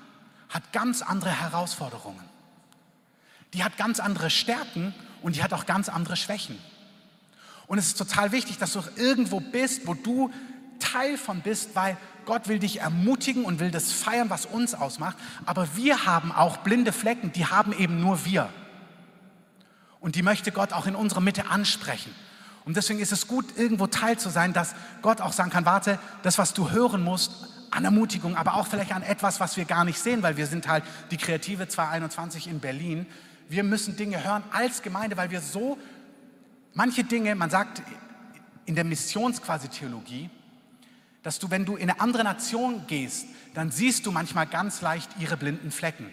hat ganz andere Herausforderungen. Die hat ganz andere Stärken und die hat auch ganz andere Schwächen. Und es ist total wichtig, dass du irgendwo bist, wo du Teil von bist, weil Gott will dich ermutigen und will das feiern, was uns ausmacht. Aber wir haben auch blinde Flecken, die haben eben nur wir. Und die möchte Gott auch in unserer Mitte ansprechen. Und deswegen ist es gut, irgendwo Teil zu sein, dass Gott auch sagen kann, warte, das, was du hören musst, an Ermutigung, aber auch vielleicht an etwas, was wir gar nicht sehen, weil wir sind halt die Kreative 221 in Berlin. Wir müssen Dinge hören als Gemeinde, weil wir so manche Dinge, man sagt in der Missions quasi Theologie, dass du, wenn du in eine andere Nation gehst, dann siehst du manchmal ganz leicht ihre blinden Flecken.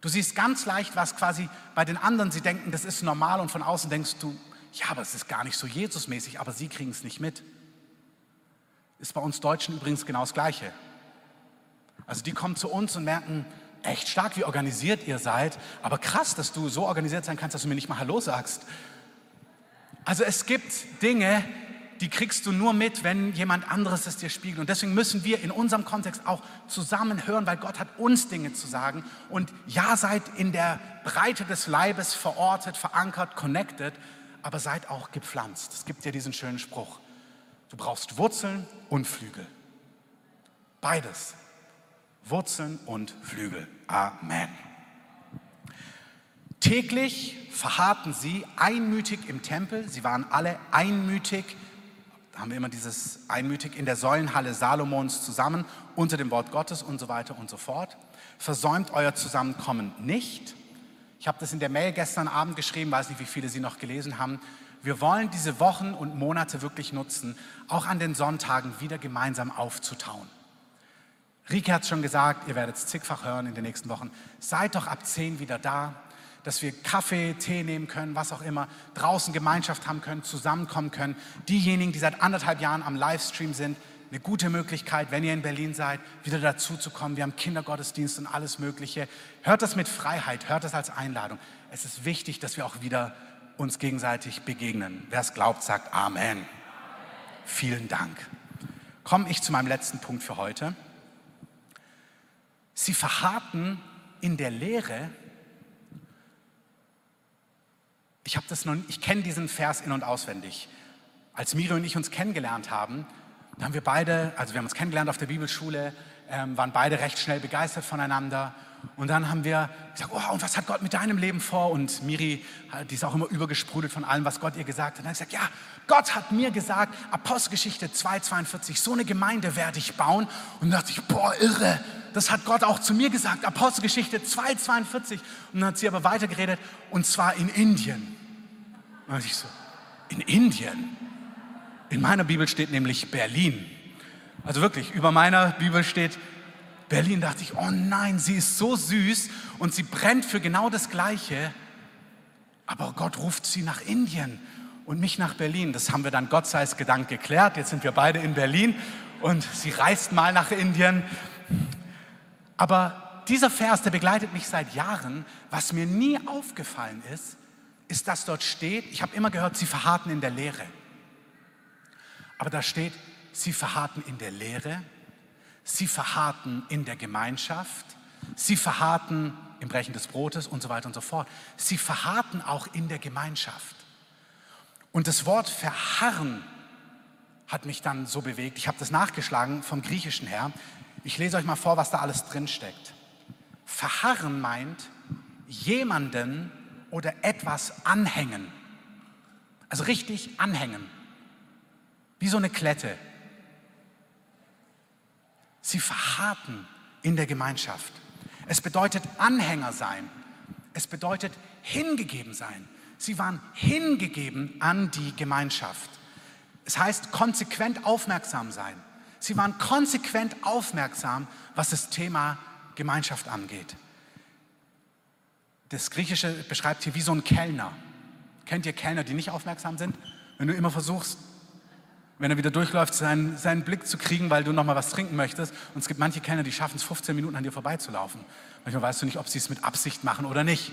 Du siehst ganz leicht, was quasi bei den anderen, sie denken, das ist normal und von außen denkst du, ja, aber es ist gar nicht so Jesusmäßig, aber sie kriegen es nicht mit. Ist bei uns Deutschen übrigens genau das Gleiche. Also die kommen zu uns und merken, echt stark, wie organisiert ihr seid, aber krass, dass du so organisiert sein kannst, dass du mir nicht mal Hallo sagst. Also es gibt Dinge, die kriegst du nur mit, wenn jemand anderes es dir spiegelt. Und deswegen müssen wir in unserem Kontext auch zusammen hören, weil Gott hat uns Dinge zu sagen. Und ja, seid in der Breite des Leibes verortet, verankert, connected, aber seid auch gepflanzt. Es gibt ja diesen schönen Spruch. Du brauchst Wurzeln und Flügel. Beides. Wurzeln und Flügel. Amen. Täglich verharrten sie einmütig im Tempel. Sie waren alle einmütig haben wir immer dieses einmütig in der Säulenhalle Salomons zusammen unter dem Wort Gottes und so weiter und so fort. Versäumt euer Zusammenkommen nicht. Ich habe das in der Mail gestern Abend geschrieben, weiß nicht, wie viele Sie noch gelesen haben. Wir wollen diese Wochen und Monate wirklich nutzen, auch an den Sonntagen wieder gemeinsam aufzutauen. Rike hat es schon gesagt, ihr werdet es zigfach hören in den nächsten Wochen. Seid doch ab 10 wieder da dass wir Kaffee, Tee nehmen können, was auch immer, draußen Gemeinschaft haben können, zusammenkommen können. Diejenigen, die seit anderthalb Jahren am Livestream sind, eine gute Möglichkeit, wenn ihr in Berlin seid, wieder dazu zu kommen. Wir haben Kindergottesdienst und alles Mögliche. Hört das mit Freiheit, hört das als Einladung. Es ist wichtig, dass wir auch wieder uns gegenseitig begegnen. Wer es glaubt, sagt Amen. Vielen Dank. Komme ich zu meinem letzten Punkt für heute. Sie verharrten in der Lehre, ich habe das noch, ich kenne diesen Vers in und auswendig. Als Miri und ich uns kennengelernt haben, da haben wir beide, also wir haben uns kennengelernt auf der Bibelschule, ähm, waren beide recht schnell begeistert voneinander. Und dann haben wir gesagt, oh, und was hat Gott mit deinem Leben vor? Und Miri, die ist auch immer übergesprudelt von allem, was Gott ihr gesagt hat. Und dann hat sie gesagt, ja, Gott hat mir gesagt, Apostelgeschichte 2,42, so eine Gemeinde werde ich bauen. Und dann dachte ich, boah, irre, das hat Gott auch zu mir gesagt, Apostelgeschichte 2,42. Und dann hat sie aber weitergeredet, und zwar in Indien. Und dann dachte ich so, in Indien? In meiner Bibel steht nämlich Berlin. Also wirklich, über meiner Bibel steht Berlin. Dachte ich, oh nein, sie ist so süß und sie brennt für genau das Gleiche. Aber Gott ruft sie nach Indien und mich nach Berlin. Das haben wir dann Gott sei Dank geklärt. Jetzt sind wir beide in Berlin und sie reist mal nach Indien. Aber dieser Vers, der begleitet mich seit Jahren. Was mir nie aufgefallen ist, ist, dass dort steht, ich habe immer gehört, sie verharrten in der Lehre. Aber da steht, sie verharrten in der Lehre, sie verharrten in der Gemeinschaft, sie verharrten im Brechen des Brotes und so weiter und so fort. Sie verharrten auch in der Gemeinschaft. Und das Wort verharren hat mich dann so bewegt. Ich habe das nachgeschlagen vom Griechischen her. Ich lese euch mal vor, was da alles drin steckt. Verharren meint jemanden oder etwas anhängen. Also richtig anhängen. Wie so eine Klette. Sie verharrten in der Gemeinschaft. Es bedeutet Anhänger sein. Es bedeutet hingegeben sein. Sie waren hingegeben an die Gemeinschaft. Es heißt konsequent aufmerksam sein. Sie waren konsequent aufmerksam, was das Thema Gemeinschaft angeht. Das Griechische beschreibt hier wie so ein Kellner. Kennt ihr Kellner, die nicht aufmerksam sind? Wenn du immer versuchst, wenn er wieder durchläuft, seinen, seinen Blick zu kriegen, weil du noch mal was trinken möchtest. Und es gibt manche Kellner, die schaffen es, 15 Minuten an dir vorbeizulaufen. Manchmal weißt du nicht, ob sie es mit Absicht machen oder nicht.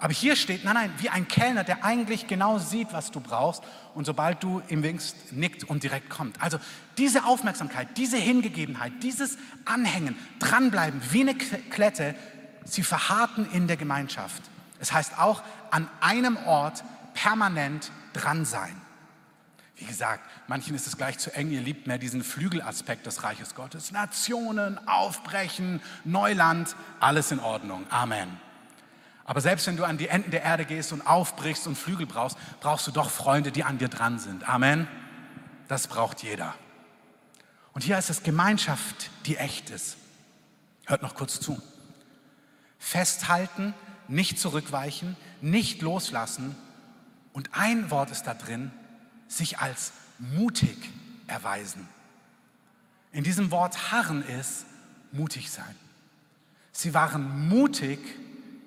Aber hier steht, nein, nein, wie ein Kellner, der eigentlich genau sieht, was du brauchst und sobald du ihm winkst, nickt und direkt kommt. Also diese Aufmerksamkeit, diese Hingegebenheit, dieses Anhängen, dranbleiben wie eine Klette, sie verharrten in der Gemeinschaft. Es heißt auch an einem Ort permanent dran sein. Wie gesagt, manchen ist es gleich zu eng, ihr liebt mehr diesen Flügelaspekt des Reiches Gottes. Nationen, Aufbrechen, Neuland, alles in Ordnung. Amen. Aber selbst wenn du an die Enden der Erde gehst und aufbrichst und Flügel brauchst, brauchst du doch Freunde, die an dir dran sind. Amen. Das braucht jeder. Und hier ist es Gemeinschaft, die echt ist. Hört noch kurz zu. Festhalten, nicht zurückweichen, nicht loslassen. Und ein Wort ist da drin, sich als mutig erweisen. In diesem Wort harren ist mutig sein. Sie waren mutig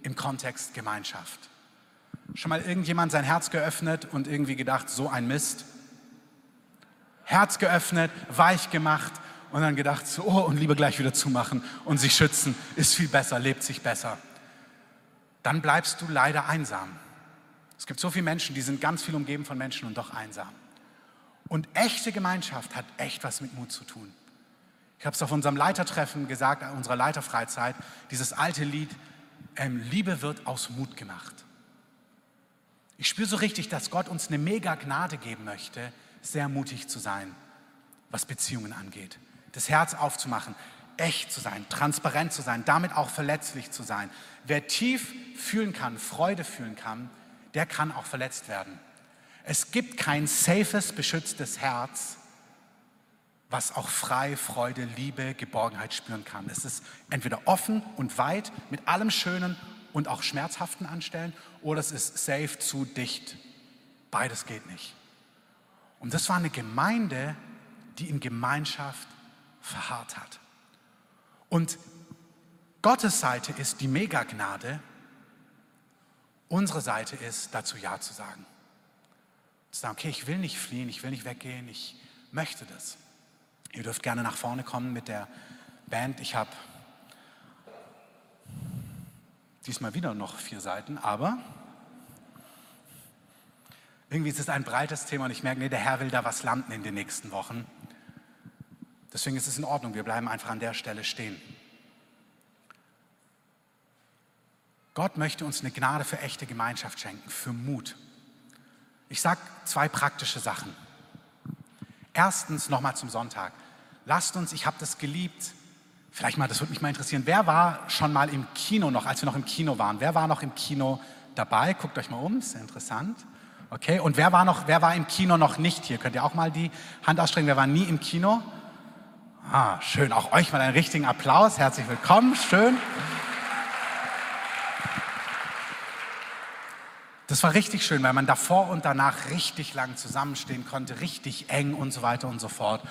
im Kontext Gemeinschaft. Schon mal irgendjemand sein Herz geöffnet und irgendwie gedacht, so ein Mist? Herz geöffnet, weich gemacht und dann gedacht, so, oh, und lieber gleich wieder zumachen und sich schützen, ist viel besser, lebt sich besser. Dann bleibst du leider einsam. Es gibt so viele Menschen, die sind ganz viel umgeben von Menschen und doch einsam. Und echte Gemeinschaft hat echt was mit Mut zu tun. Ich habe es auf unserem Leitertreffen gesagt, unserer Leiterfreizeit, dieses alte Lied, ähm, Liebe wird aus Mut gemacht. Ich spüre so richtig, dass Gott uns eine mega Gnade geben möchte, sehr mutig zu sein, was Beziehungen angeht. Das Herz aufzumachen, echt zu sein, transparent zu sein, damit auch verletzlich zu sein. Wer tief fühlen kann, Freude fühlen kann, der kann auch verletzt werden. Es gibt kein safes, beschütztes Herz, was auch frei, Freude, Liebe, Geborgenheit spüren kann. Es ist entweder offen und weit mit allem Schönen und auch Schmerzhaften anstellen oder es ist safe zu dicht. Beides geht nicht. Und das war eine Gemeinde, die in Gemeinschaft verharrt hat. Und Gottes Seite ist die Megagnade, unsere Seite ist dazu Ja zu sagen. Zu sagen, okay, ich will nicht fliehen, ich will nicht weggehen, ich möchte das. Ihr dürft gerne nach vorne kommen mit der Band. Ich habe diesmal wieder noch vier Seiten, aber irgendwie ist es ein breites Thema und ich merke, nee, der Herr will da was landen in den nächsten Wochen. Deswegen ist es in Ordnung, wir bleiben einfach an der Stelle stehen. Gott möchte uns eine Gnade für echte Gemeinschaft schenken, für Mut. Ich sage zwei praktische Sachen. Erstens nochmal zum Sonntag. Lasst uns, ich habe das geliebt, Vielleicht mal, das würde mich mal interessieren, wer war schon mal im Kino noch, als wir noch im Kino waren? Wer war noch im Kino dabei? Guckt euch mal um, ist interessant. Okay, und wer war, noch, wer war im Kino noch nicht hier? Könnt ihr auch mal die Hand ausstrecken? Wer war nie im Kino? Ah, schön. Auch euch mal einen richtigen Applaus. Herzlich willkommen. Schön. Das war richtig schön, weil man davor und danach richtig lang zusammenstehen konnte, richtig eng und so weiter und so fort.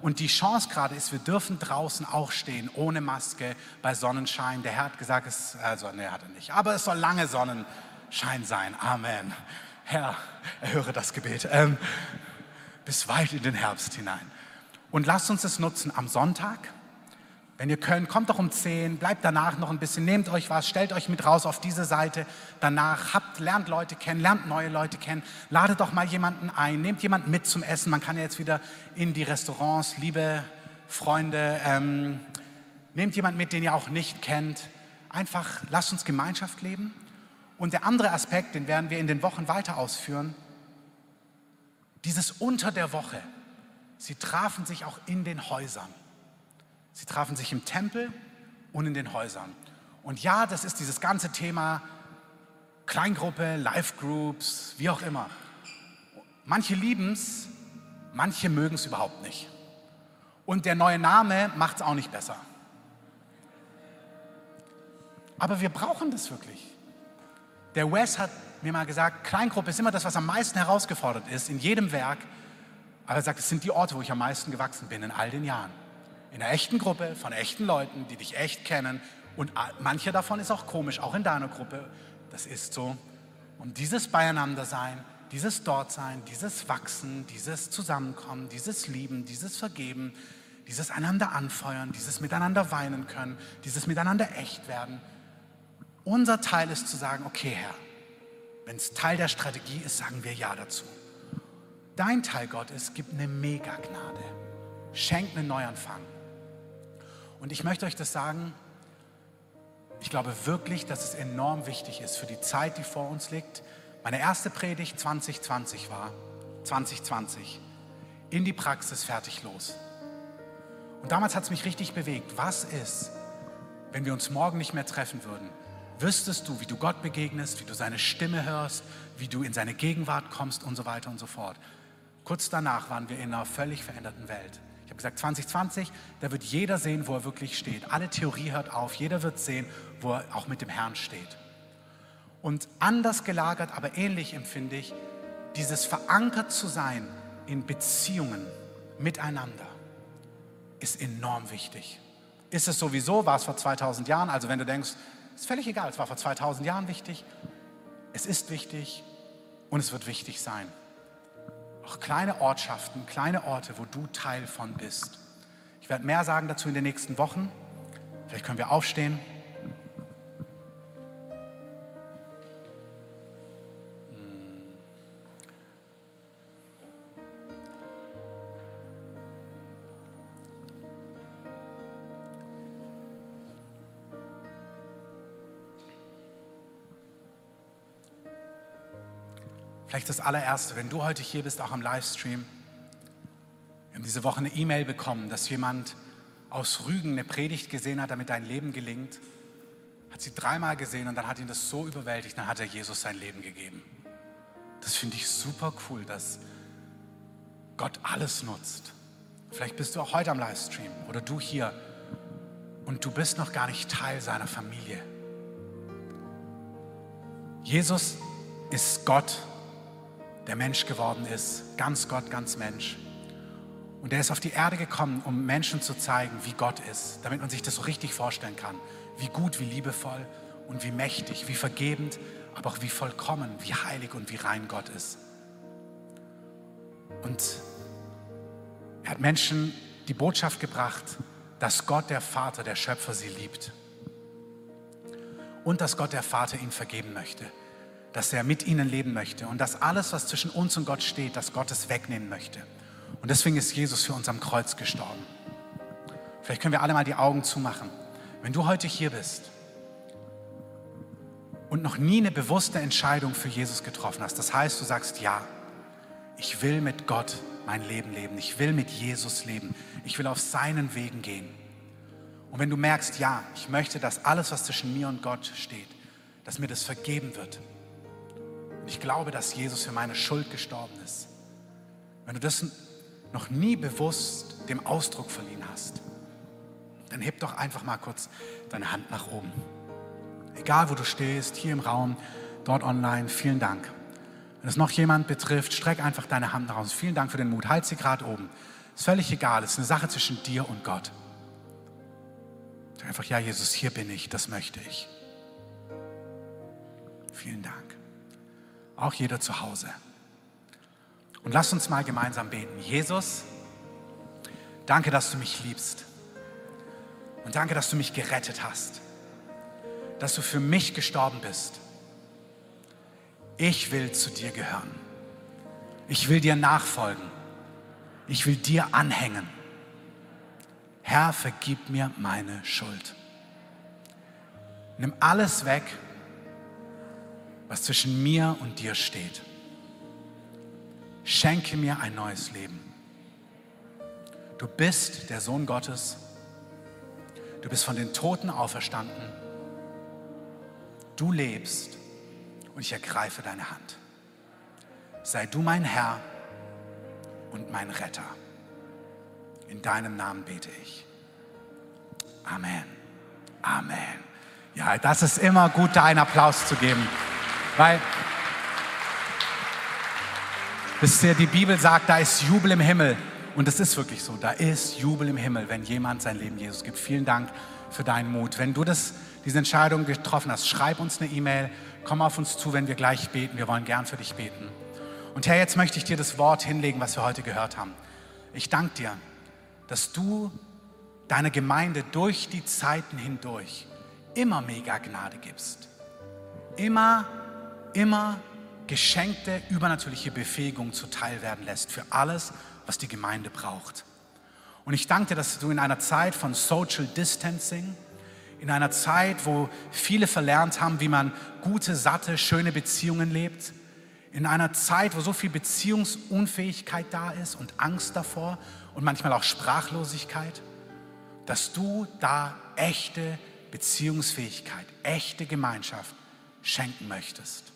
Und die Chance gerade ist, wir dürfen draußen auch stehen, ohne Maske, bei Sonnenschein. Der Herr hat gesagt, es, also, ne, hat er nicht, aber es soll lange Sonnenschein sein. Amen. Herr, erhöre das Gebet. Ähm, bis weit in den Herbst hinein. Und lasst uns es nutzen am Sonntag. Wenn ihr könnt, kommt doch um 10, bleibt danach noch ein bisschen, nehmt euch was, stellt euch mit raus auf diese Seite. Danach habt, lernt Leute kennen, lernt neue Leute kennen, ladet doch mal jemanden ein, nehmt jemanden mit zum Essen. Man kann ja jetzt wieder in die Restaurants, liebe Freunde, ähm, nehmt jemanden mit, den ihr auch nicht kennt. Einfach lasst uns Gemeinschaft leben. Und der andere Aspekt, den werden wir in den Wochen weiter ausführen, dieses unter der Woche. Sie trafen sich auch in den Häusern. Sie trafen sich im Tempel und in den Häusern. Und ja, das ist dieses ganze Thema Kleingruppe, Life Groups, wie auch immer. Manche lieben es, manche mögen es überhaupt nicht. Und der neue Name macht es auch nicht besser. Aber wir brauchen das wirklich. Der Wes hat mir mal gesagt, Kleingruppe ist immer das, was am meisten herausgefordert ist in jedem Werk. Aber er sagt, es sind die Orte, wo ich am meisten gewachsen bin in all den Jahren in einer echten Gruppe von echten Leuten, die dich echt kennen. Und manche davon ist auch komisch, auch in deiner Gruppe. Das ist so. Und dieses Beieinandersein, dieses Dortsein, dieses Wachsen, dieses Zusammenkommen, dieses Lieben, dieses Vergeben, dieses einander anfeuern, dieses miteinander weinen können, dieses miteinander echt werden. Unser Teil ist zu sagen, okay Herr, wenn es Teil der Strategie ist, sagen wir Ja dazu. Dein Teil, Gott, ist, gib eine Mega-Gnade. Schenk einen Neuanfang. Und ich möchte euch das sagen, ich glaube wirklich, dass es enorm wichtig ist für die Zeit, die vor uns liegt. Meine erste Predigt 2020 war, 2020, in die Praxis fertig los. Und damals hat es mich richtig bewegt. Was ist, wenn wir uns morgen nicht mehr treffen würden? Wüsstest du, wie du Gott begegnest, wie du seine Stimme hörst, wie du in seine Gegenwart kommst und so weiter und so fort. Kurz danach waren wir in einer völlig veränderten Welt. Gesagt, 2020, da wird jeder sehen, wo er wirklich steht. Alle Theorie hört auf, jeder wird sehen, wo er auch mit dem Herrn steht. Und anders gelagert, aber ähnlich empfinde ich, dieses verankert zu sein in Beziehungen miteinander ist enorm wichtig. Ist es sowieso, war es vor 2000 Jahren, also wenn du denkst, ist völlig egal, es war vor 2000 Jahren wichtig, es ist wichtig und es wird wichtig sein auch kleine Ortschaften, kleine Orte, wo du Teil von bist. Ich werde mehr sagen dazu in den nächsten Wochen. Vielleicht können wir aufstehen. Vielleicht das allererste, wenn du heute hier bist, auch am Livestream. Wir haben diese Woche eine E-Mail bekommen, dass jemand aus Rügen eine Predigt gesehen hat, damit dein Leben gelingt. Hat sie dreimal gesehen und dann hat ihn das so überwältigt, dann hat er Jesus sein Leben gegeben. Das finde ich super cool, dass Gott alles nutzt. Vielleicht bist du auch heute am Livestream oder du hier und du bist noch gar nicht Teil seiner Familie. Jesus ist Gott der Mensch geworden ist, ganz Gott, ganz Mensch. Und er ist auf die Erde gekommen, um Menschen zu zeigen, wie Gott ist, damit man sich das so richtig vorstellen kann. Wie gut, wie liebevoll und wie mächtig, wie vergebend, aber auch wie vollkommen, wie heilig und wie rein Gott ist. Und er hat Menschen die Botschaft gebracht, dass Gott der Vater, der Schöpfer, sie liebt. Und dass Gott der Vater ihnen vergeben möchte dass er mit ihnen leben möchte und dass alles, was zwischen uns und Gott steht, dass Gott es wegnehmen möchte. Und deswegen ist Jesus für uns am Kreuz gestorben. Vielleicht können wir alle mal die Augen zumachen. Wenn du heute hier bist und noch nie eine bewusste Entscheidung für Jesus getroffen hast, das heißt, du sagst, ja, ich will mit Gott mein Leben leben, ich will mit Jesus leben, ich will auf seinen Wegen gehen. Und wenn du merkst, ja, ich möchte, dass alles, was zwischen mir und Gott steht, dass mir das vergeben wird. Ich glaube, dass Jesus für meine Schuld gestorben ist. Wenn du das noch nie bewusst dem Ausdruck verliehen hast, dann heb doch einfach mal kurz deine Hand nach oben. Egal, wo du stehst, hier im Raum, dort online, vielen Dank. Wenn es noch jemand betrifft, streck einfach deine Hand nach außen. Vielen Dank für den Mut. Halt sie gerade oben. Ist völlig egal. Es ist eine Sache zwischen dir und Gott. Sag einfach, ja, Jesus, hier bin ich. Das möchte ich. Vielen Dank. Auch jeder zu Hause. Und lass uns mal gemeinsam beten. Jesus, danke, dass du mich liebst. Und danke, dass du mich gerettet hast. Dass du für mich gestorben bist ich will zu dir gehören. Ich will dir nachfolgen. Ich will dir anhängen. Herr, vergib mir meine Schuld. Nimm alles weg, was zwischen mir und dir steht. Schenke mir ein neues Leben. Du bist der Sohn Gottes. Du bist von den Toten auferstanden. Du lebst und ich ergreife deine Hand. Sei du mein Herr und mein Retter. In deinem Namen bete ich. Amen. Amen. Ja, das ist immer gut, da einen Applaus zu geben, weil wisst ihr, die Bibel sagt, da ist Jubel im Himmel. Und es ist wirklich so, da ist Jubel im Himmel, wenn jemand sein Leben Jesus gibt. Vielen Dank für deinen Mut. Wenn du das, diese Entscheidung getroffen hast, schreib uns eine E-Mail Komm auf uns zu, wenn wir gleich beten. Wir wollen gern für dich beten. Und Herr, jetzt möchte ich dir das Wort hinlegen, was wir heute gehört haben. Ich danke dir, dass du deiner Gemeinde durch die Zeiten hindurch immer mega Gnade gibst. Immer, immer geschenkte, übernatürliche Befähigung zuteil werden lässt für alles, was die Gemeinde braucht. Und ich danke dir, dass du in einer Zeit von Social Distancing, in einer Zeit, wo viele verlernt haben, wie man gute, satte, schöne Beziehungen lebt, in einer Zeit, wo so viel Beziehungsunfähigkeit da ist und Angst davor und manchmal auch Sprachlosigkeit, dass du da echte Beziehungsfähigkeit, echte Gemeinschaft schenken möchtest.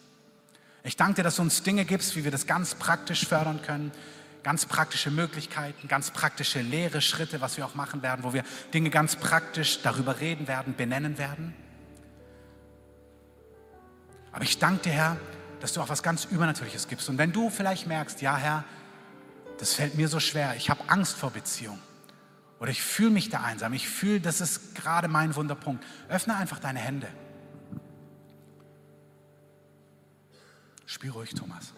Ich danke dir, dass du uns Dinge gibst, wie wir das ganz praktisch fördern können, ganz praktische Möglichkeiten, ganz praktische Lehre, Schritte, was wir auch machen werden, wo wir Dinge ganz praktisch darüber reden werden, benennen werden. Aber ich danke dir, Herr, dass du auch was ganz Übernatürliches gibst. Und wenn du vielleicht merkst, ja, Herr, das fällt mir so schwer, ich habe Angst vor Beziehung oder ich fühle mich da einsam, ich fühle, das ist gerade mein Wunderpunkt, öffne einfach deine Hände. Spiel ruhig, Thomas.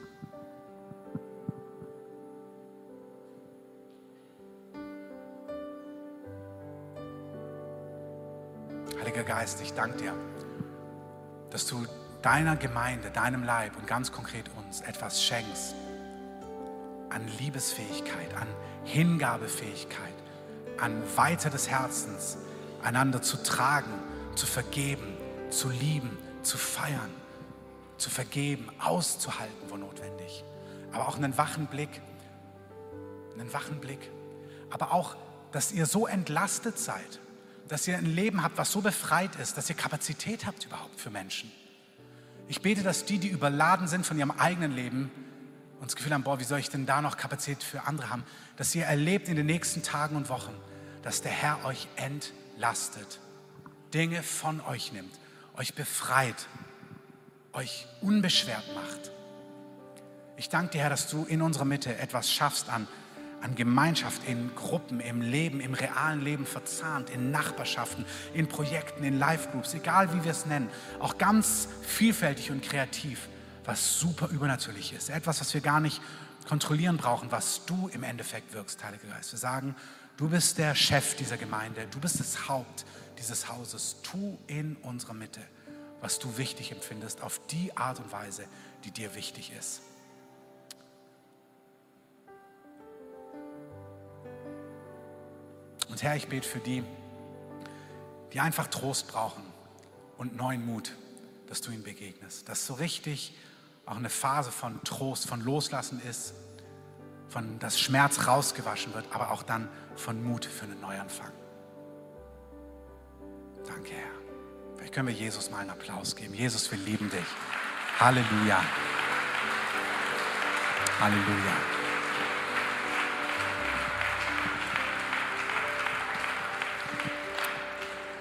Heiliger Geist, ich danke dir, dass du deiner Gemeinde, deinem Leib und ganz konkret uns etwas schenkst an Liebesfähigkeit, an Hingabefähigkeit, an Weite des Herzens, einander zu tragen, zu vergeben, zu lieben, zu feiern, zu vergeben, auszuhalten, wo notwendig. Aber auch einen wachen Blick, einen wachen Blick. Aber auch, dass ihr so entlastet seid, dass ihr ein Leben habt, was so befreit ist, dass ihr Kapazität habt überhaupt für Menschen. Ich bete, dass die, die überladen sind von ihrem eigenen Leben und das Gefühl haben, boah, wie soll ich denn da noch Kapazität für andere haben, dass ihr erlebt in den nächsten Tagen und Wochen, dass der Herr euch entlastet, Dinge von euch nimmt, euch befreit, euch unbeschwert macht. Ich danke dir, Herr, dass du in unserer Mitte etwas schaffst an an Gemeinschaft in Gruppen, im Leben, im realen Leben verzahnt, in Nachbarschaften, in Projekten, in Live-Groups, egal wie wir es nennen, auch ganz vielfältig und kreativ, was super übernatürlich ist. Etwas, was wir gar nicht kontrollieren brauchen, was du im Endeffekt wirkst, Heiliger Geist. Wir sagen, du bist der Chef dieser Gemeinde, du bist das Haupt dieses Hauses. Tu in unserer Mitte, was du wichtig empfindest, auf die Art und Weise, die dir wichtig ist. Und Herr, ich bete für die, die einfach Trost brauchen und neuen Mut, dass du ihnen begegnest. Dass so richtig auch eine Phase von Trost, von Loslassen ist, von dass Schmerz rausgewaschen wird, aber auch dann von Mut für einen Neuanfang. Danke, Herr. Können wir Jesus mal einen Applaus geben. Jesus, wir lieben dich. Halleluja. Halleluja.